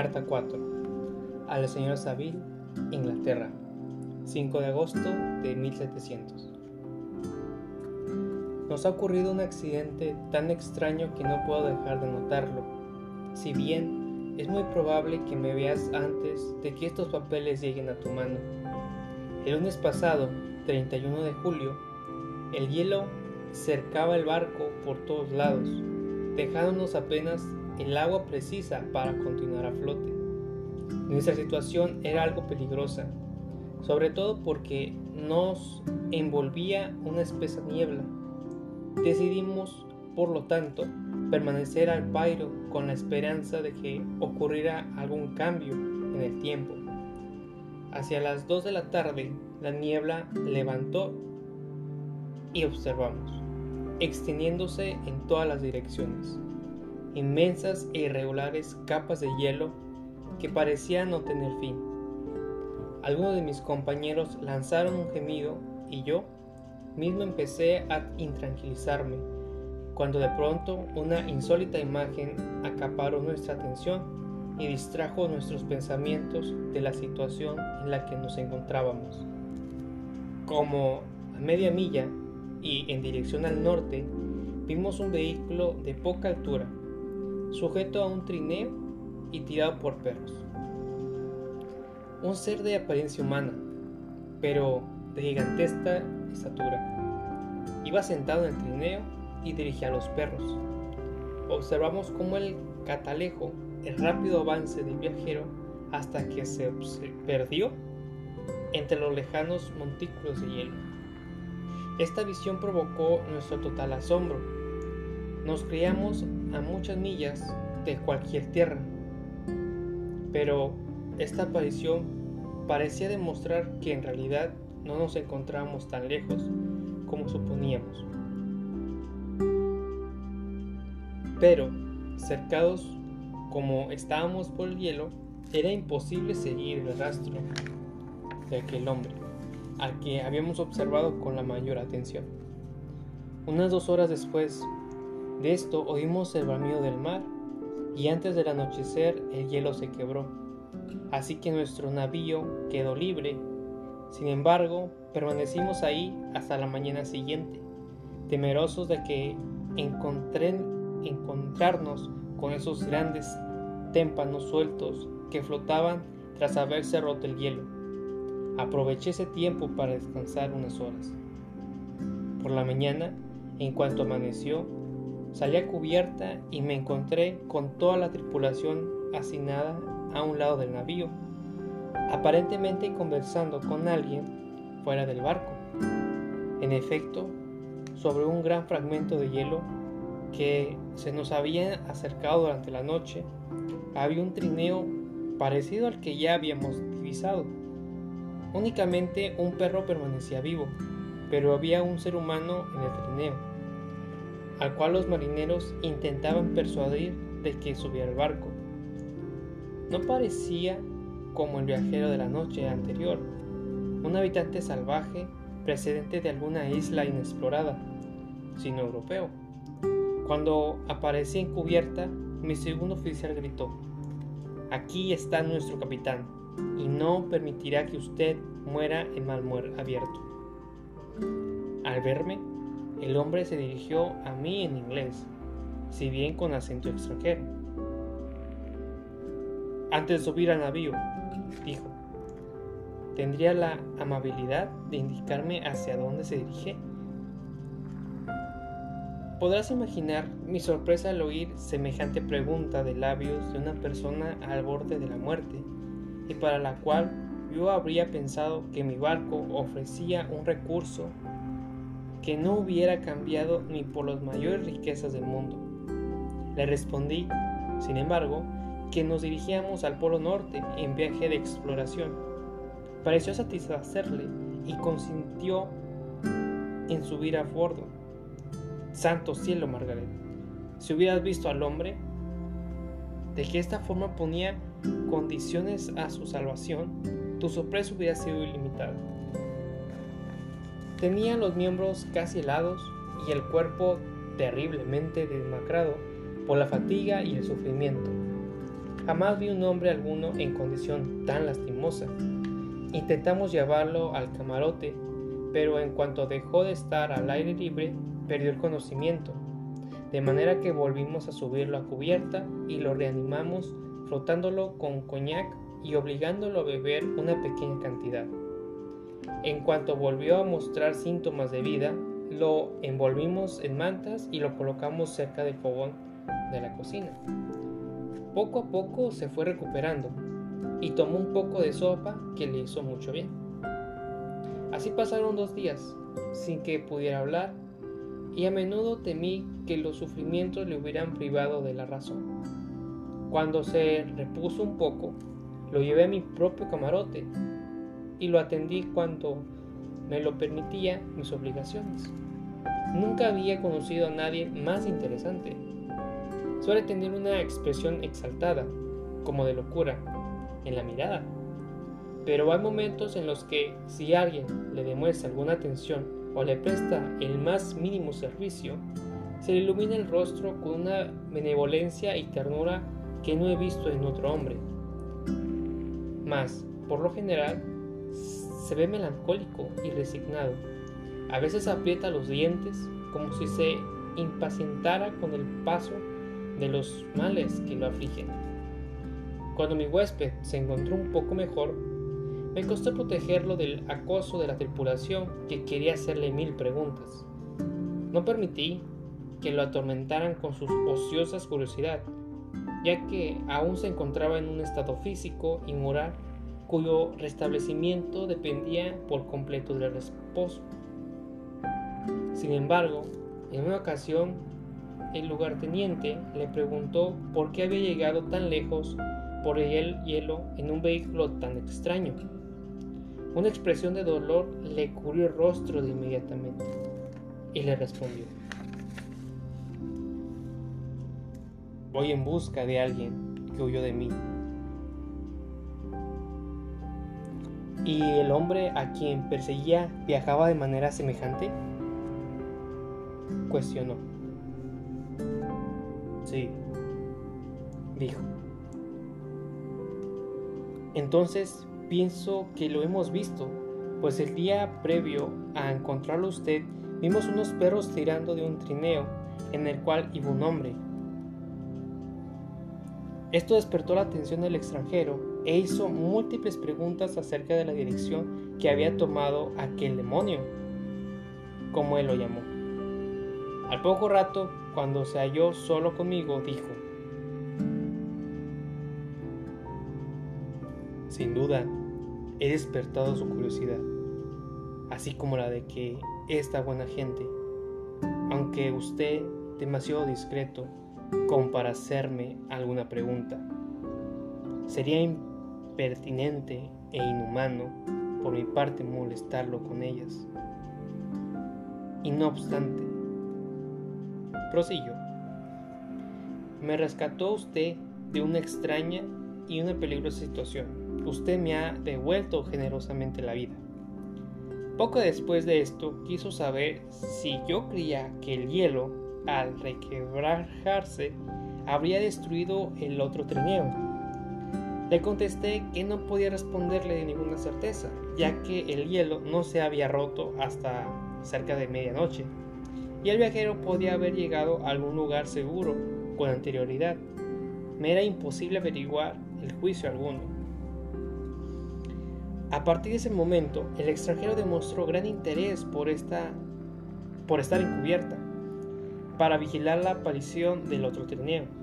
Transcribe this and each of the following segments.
Carta 4. Al señor Saville, Inglaterra. 5 de agosto de 1700. Nos ha ocurrido un accidente tan extraño que no puedo dejar de notarlo. Si bien es muy probable que me veas antes de que estos papeles lleguen a tu mano. El lunes pasado, 31 de julio, el hielo cercaba el barco por todos lados, dejándonos apenas el agua precisa para continuar a flote. Nuestra situación era algo peligrosa, sobre todo porque nos envolvía una espesa niebla. Decidimos, por lo tanto, permanecer al pairo con la esperanza de que ocurriera algún cambio en el tiempo. Hacia las 2 de la tarde, la niebla levantó y observamos, extendiéndose en todas las direcciones inmensas e irregulares capas de hielo que parecían no tener fin. Algunos de mis compañeros lanzaron un gemido y yo mismo empecé a intranquilizarme, cuando de pronto una insólita imagen acaparó nuestra atención y distrajo nuestros pensamientos de la situación en la que nos encontrábamos. Como a media milla y en dirección al norte, vimos un vehículo de poca altura sujeto a un trineo y tirado por perros. Un ser de apariencia humana, pero de gigantesca estatura. Iba sentado en el trineo y dirigía a los perros. Observamos cómo el catalejo, el rápido avance del viajero hasta que se perdió entre los lejanos montículos de hielo. Esta visión provocó nuestro total asombro. Nos creíamos a muchas millas de cualquier tierra. Pero esta aparición parecía demostrar que en realidad no nos encontrábamos tan lejos como suponíamos. Pero, cercados como estábamos por el hielo, era imposible seguir el rastro de aquel hombre, al que habíamos observado con la mayor atención. Unas dos horas después, de esto oímos el bramido del mar y antes del anochecer el hielo se quebró. Así que nuestro navío quedó libre. Sin embargo, permanecimos ahí hasta la mañana siguiente, temerosos de que encontrarnos con esos grandes témpanos sueltos que flotaban tras haberse roto el hielo. Aproveché ese tiempo para descansar unas horas. Por la mañana, en cuanto amaneció, Salí a cubierta y me encontré con toda la tripulación asignada a un lado del navío, aparentemente conversando con alguien fuera del barco. En efecto, sobre un gran fragmento de hielo que se nos había acercado durante la noche, había un trineo parecido al que ya habíamos divisado. Únicamente un perro permanecía vivo, pero había un ser humano en el trineo al cual los marineros intentaban persuadir de que subiera al barco. No parecía como el viajero de la noche anterior, un habitante salvaje precedente de alguna isla inexplorada, sino europeo. Cuando aparecí en cubierta, mi segundo oficial gritó, Aquí está nuestro capitán, y no permitirá que usted muera en mal abierto. Al verme, el hombre se dirigió a mí en inglés, si bien con acento extranjero. Antes de subir al navío, dijo, ¿tendría la amabilidad de indicarme hacia dónde se dirige? Podrás imaginar mi sorpresa al oír semejante pregunta de labios de una persona al borde de la muerte y para la cual yo habría pensado que mi barco ofrecía un recurso que no hubiera cambiado ni por las mayores riquezas del mundo. Le respondí, sin embargo, que nos dirigíamos al Polo Norte en viaje de exploración. Pareció satisfacerle y consintió en subir a bordo. Santo cielo, Margaret, si hubieras visto al hombre, de que esta forma ponía condiciones a su salvación, tu sorpresa hubiera sido ilimitada. Tenía los miembros casi helados y el cuerpo terriblemente demacrado por la fatiga y el sufrimiento. Jamás vi un hombre alguno en condición tan lastimosa. Intentamos llevarlo al camarote, pero en cuanto dejó de estar al aire libre, perdió el conocimiento, de manera que volvimos a subirlo a cubierta y lo reanimamos frotándolo con coñac y obligándolo a beber una pequeña cantidad. En cuanto volvió a mostrar síntomas de vida, lo envolvimos en mantas y lo colocamos cerca del fogón de la cocina. Poco a poco se fue recuperando y tomó un poco de sopa que le hizo mucho bien. Así pasaron dos días sin que pudiera hablar y a menudo temí que los sufrimientos le hubieran privado de la razón. Cuando se repuso un poco, lo llevé a mi propio camarote y lo atendí cuando me lo permitía mis obligaciones. Nunca había conocido a nadie más interesante. Suele tener una expresión exaltada, como de locura, en la mirada. Pero hay momentos en los que si alguien le demuestra alguna atención o le presta el más mínimo servicio, se le ilumina el rostro con una benevolencia y ternura que no he visto en otro hombre. Mas, por lo general, se ve melancólico y resignado. A veces aprieta los dientes como si se impacientara con el paso de los males que lo afligen. Cuando mi huésped se encontró un poco mejor, me costó protegerlo del acoso de la tripulación que quería hacerle mil preguntas. No permití que lo atormentaran con sus ociosas curiosidades, ya que aún se encontraba en un estado físico y moral cuyo restablecimiento dependía por completo del reposo. Sin embargo, en una ocasión, el lugarteniente le preguntó por qué había llegado tan lejos por el hielo en un vehículo tan extraño. Una expresión de dolor le cubrió el rostro de inmediatamente y le respondió, Voy en busca de alguien que huyó de mí. ¿Y el hombre a quien perseguía viajaba de manera semejante? Cuestionó. Sí, dijo. Entonces pienso que lo hemos visto, pues el día previo a encontrarlo usted vimos unos perros tirando de un trineo en el cual iba un hombre. Esto despertó la atención del extranjero e hizo múltiples preguntas acerca de la dirección que había tomado aquel demonio, como él lo llamó. Al poco rato, cuando se halló solo conmigo, dijo, Sin duda, he despertado su curiosidad, así como la de que esta buena gente, aunque usted demasiado discreto, como para hacerme alguna pregunta. Sería impertinente e inhumano por mi parte molestarlo con ellas. Y no obstante, prosiguió, me rescató usted de una extraña y una peligrosa situación. Usted me ha devuelto generosamente la vida. Poco después de esto quiso saber si yo creía que el hielo al requebrajarse, habría destruido el otro trineo. Le contesté que no podía responderle de ninguna certeza, ya que el hielo no se había roto hasta cerca de medianoche, y el viajero podía haber llegado a algún lugar seguro con anterioridad. Me era imposible averiguar el juicio alguno. A partir de ese momento, el extranjero demostró gran interés por, esta, por estar encubierta para vigilar la aparición del otro trineo.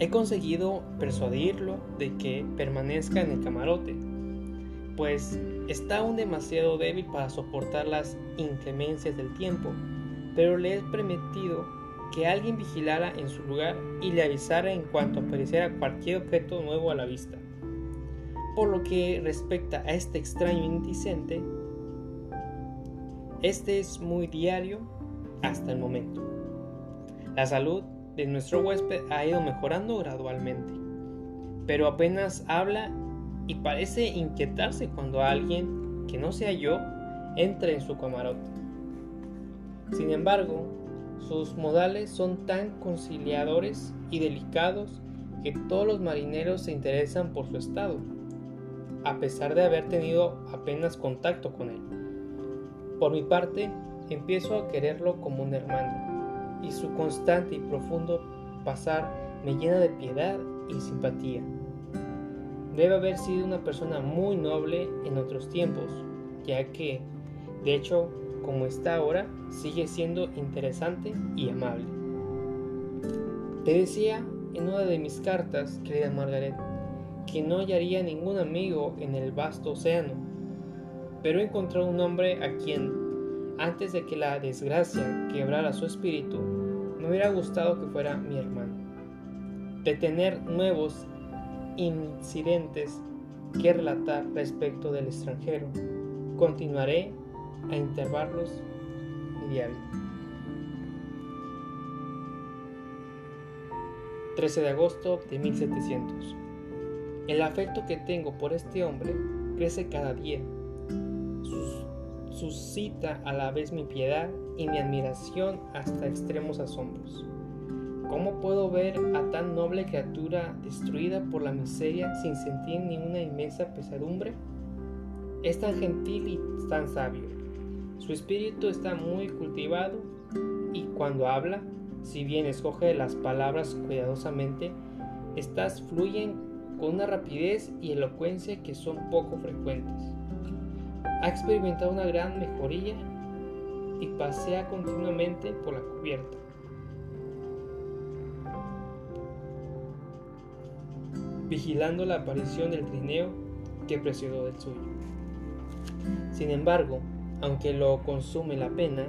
He conseguido persuadirlo de que permanezca en el camarote, pues está aún demasiado débil para soportar las inclemencias del tiempo, pero le he prometido que alguien vigilara en su lugar y le avisara en cuanto apareciera cualquier objeto nuevo a la vista. Por lo que respecta a este extraño indicente, este es muy diario hasta el momento. La salud de nuestro huésped ha ido mejorando gradualmente, pero apenas habla y parece inquietarse cuando alguien que no sea yo entra en su camarote. Sin embargo, sus modales son tan conciliadores y delicados que todos los marineros se interesan por su estado, a pesar de haber tenido apenas contacto con él. Por mi parte, empiezo a quererlo como un hermano, y su constante y profundo pasar me llena de piedad y simpatía. Debe haber sido una persona muy noble en otros tiempos, ya que, de hecho, como está ahora, sigue siendo interesante y amable. Te decía en una de mis cartas, querida Margaret, que no hallaría ningún amigo en el vasto océano, pero he un hombre a quien, antes de que la desgracia quebrara su espíritu, me hubiera gustado que fuera mi hermano. De tener nuevos incidentes que relatar respecto del extranjero, continuaré a intervalos diarios. 13 de agosto de 1700. El afecto que tengo por este hombre crece cada día. Suscita a la vez mi piedad y mi admiración hasta extremos asombros. ¿Cómo puedo ver a tan noble criatura destruida por la miseria sin sentir ni una inmensa pesadumbre? Es tan gentil y tan sabio. Su espíritu está muy cultivado y cuando habla si bien escoge las palabras cuidadosamente, estas fluyen con una rapidez y elocuencia que son poco frecuentes. Ha experimentado una gran mejoría y pasea continuamente por la cubierta. vigilando la aparición del trineo que precedió del suyo. Sin embargo, aunque lo consume la pena,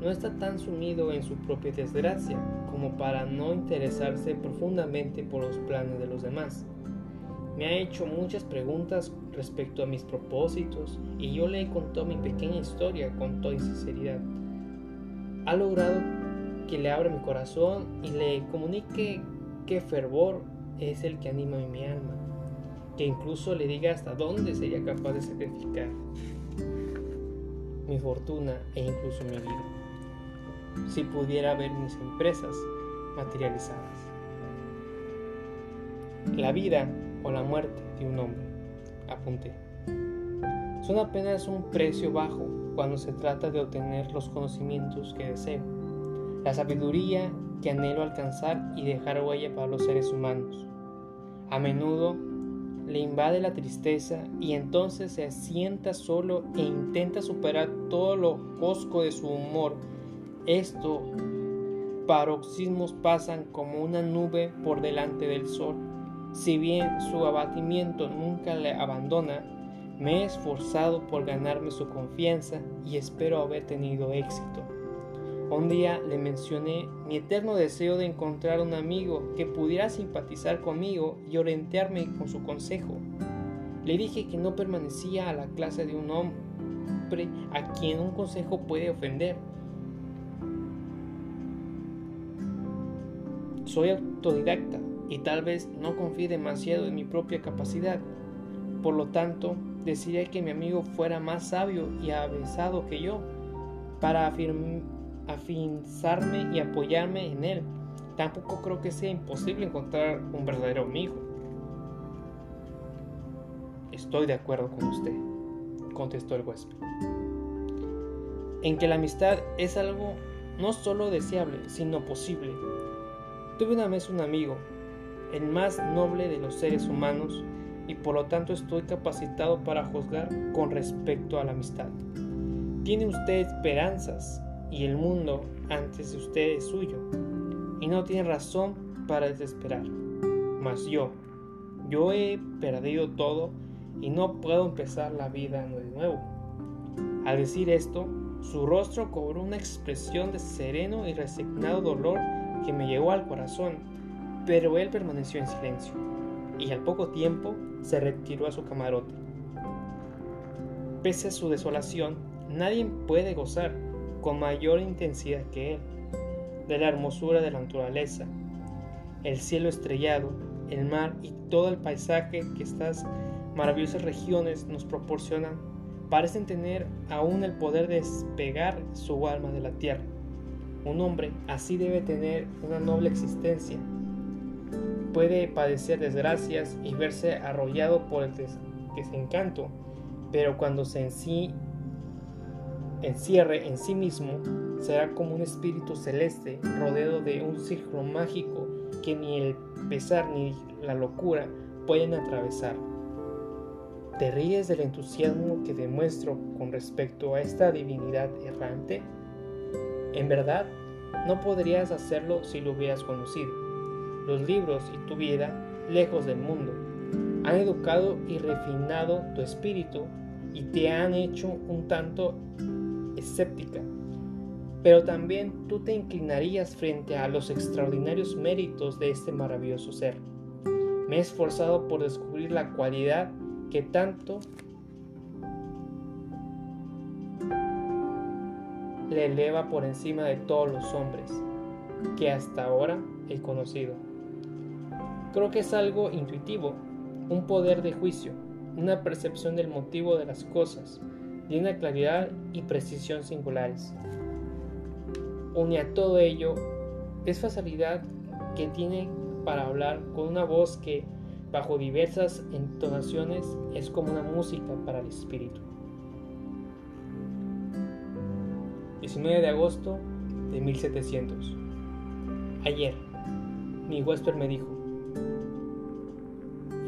no está tan sumido en su propia desgracia como para no interesarse profundamente por los planes de los demás. Me ha hecho muchas preguntas respecto a mis propósitos y yo le he contado mi pequeña historia con toda sinceridad. Ha logrado que le abra mi corazón y le comunique qué fervor es el que anima mi alma, que incluso le diga hasta dónde sería capaz de sacrificar mi fortuna e incluso mi vida si pudiera ver mis empresas materializadas. La vida o la muerte de un hombre, apunté, son apenas un precio bajo cuando se trata de obtener los conocimientos que deseo, la sabiduría que anhelo alcanzar y dejar huella para los seres humanos. A menudo le invade la tristeza y entonces se asienta solo e intenta superar todo lo cosco de su humor esto paroxismos pasan como una nube por delante del sol. Si bien su abatimiento nunca le abandona, me he esforzado por ganarme su confianza y espero haber tenido éxito. Un día le mencioné mi eterno deseo de encontrar un amigo que pudiera simpatizar conmigo y orientarme con su consejo. Le dije que no permanecía a la clase de un hombre a quien un consejo puede ofender, Soy autodidacta y tal vez no confíe demasiado en mi propia capacidad. Por lo tanto, decidí que mi amigo fuera más sabio y avesado que yo para afianzarme y apoyarme en él. Tampoco creo que sea imposible encontrar un verdadero amigo. Estoy de acuerdo con usted, contestó el huésped. En que la amistad es algo no solo deseable, sino posible Tuve una vez un amigo, el más noble de los seres humanos, y por lo tanto estoy capacitado para juzgar con respecto a la amistad. Tiene usted esperanzas y el mundo antes de usted es suyo, y no tiene razón para desesperar. Mas yo, yo he perdido todo y no puedo empezar la vida de nuevo. Al decir esto, su rostro cobró una expresión de sereno y resignado dolor que me llegó al corazón, pero él permaneció en silencio y al poco tiempo se retiró a su camarote. Pese a su desolación, nadie puede gozar con mayor intensidad que él de la hermosura de la naturaleza, el cielo estrellado, el mar y todo el paisaje que estas maravillosas regiones nos proporcionan parecen tener aún el poder de despegar su alma de la tierra. Un hombre así debe tener una noble existencia. Puede padecer desgracias y verse arrollado por el desencanto, pero cuando se en sí, encierre en sí mismo, será como un espíritu celeste rodeado de un círculo mágico que ni el pesar ni la locura pueden atravesar. ¿Te ríes del entusiasmo que demuestro con respecto a esta divinidad errante? En verdad, no podrías hacerlo si lo hubieras conocido. Los libros y tu vida, lejos del mundo, han educado y refinado tu espíritu y te han hecho un tanto escéptica. Pero también tú te inclinarías frente a los extraordinarios méritos de este maravilloso ser. Me he esforzado por descubrir la cualidad que tanto le eleva por encima de todos los hombres que hasta ahora he conocido. Creo que es algo intuitivo, un poder de juicio, una percepción del motivo de las cosas, de una claridad y precisión singulares. Une a todo ello es facilidad que tiene para hablar con una voz que bajo diversas entonaciones, es como una música para el espíritu. 19 de agosto de 1700. Ayer, mi huésped me dijo,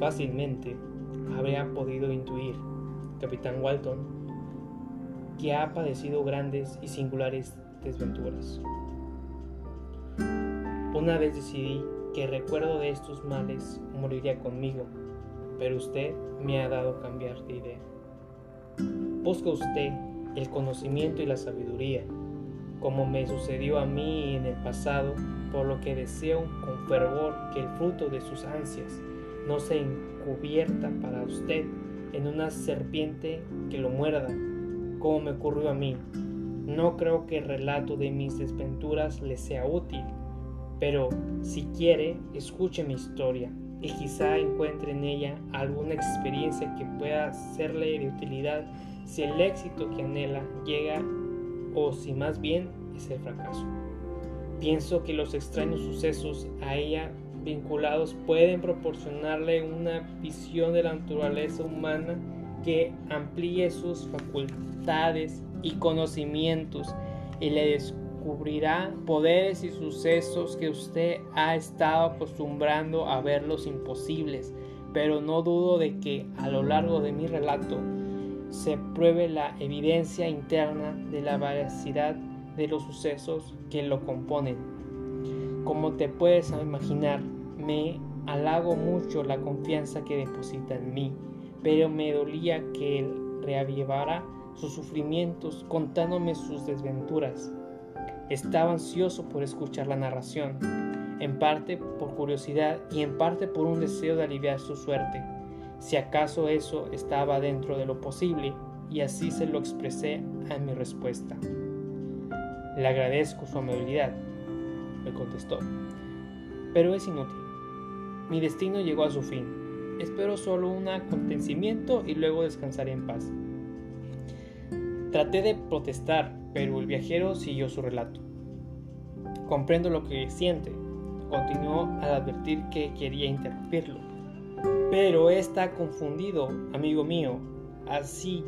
fácilmente habría podido intuir, capitán Walton, que ha padecido grandes y singulares desventuras. Una vez decidí que recuerdo de estos males moriría conmigo, pero usted me ha dado cambiar de idea. Busca usted el conocimiento y la sabiduría, como me sucedió a mí en el pasado, por lo que deseo con fervor que el fruto de sus ansias no se encubierta para usted en una serpiente que lo muerda, como me ocurrió a mí. No creo que el relato de mis desventuras le sea útil, pero si quiere, escuche mi historia y quizá encuentre en ella alguna experiencia que pueda serle de utilidad si el éxito que anhela llega o si más bien es el fracaso. Pienso que los extraños sucesos a ella vinculados pueden proporcionarle una visión de la naturaleza humana que amplíe sus facultades y conocimientos y le descubrirá poderes y sucesos que usted ha estado acostumbrando a verlos imposibles, pero no dudo de que a lo largo de mi relato se pruebe la evidencia interna de la veracidad de los sucesos que lo componen. Como te puedes imaginar, me halago mucho la confianza que deposita en mí, pero me dolía que él reavivara sus sufrimientos contándome sus desventuras. Estaba ansioso por escuchar la narración, en parte por curiosidad y en parte por un deseo de aliviar su suerte, si acaso eso estaba dentro de lo posible, y así se lo expresé a mi respuesta. Le agradezco su amabilidad, contestó, pero es inútil. Mi destino llegó a su fin. Espero solo un acontecimiento y luego descansaré en paz. Traté de protestar, pero el viajero siguió su relato. Comprendo lo que siente, continuó al advertir que quería interrumpirlo. Pero está confundido, amigo mío, así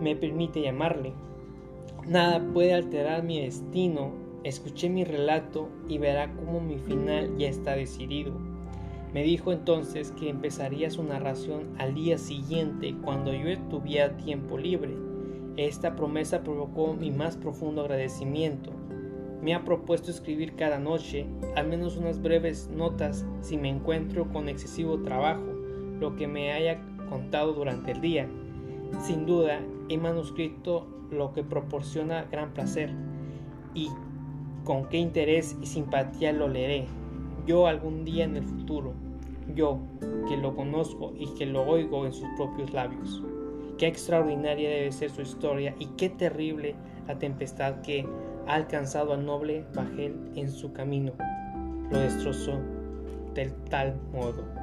me permite llamarle. Nada puede alterar mi destino. Escuché mi relato y verá cómo mi final ya está decidido. Me dijo entonces que empezaría su narración al día siguiente cuando yo tuviera tiempo libre esta promesa provocó mi más profundo agradecimiento. Me ha propuesto escribir cada noche al menos unas breves notas si me encuentro con excesivo trabajo, lo que me haya contado durante el día. Sin duda, he manuscrito lo que proporciona gran placer y con qué interés y simpatía lo leeré. Yo algún día en el futuro, yo que lo conozco y que lo oigo en sus propios labios. Qué extraordinaria debe ser su historia y qué terrible la tempestad que ha alcanzado al noble Bajel en su camino. Lo destrozó del tal modo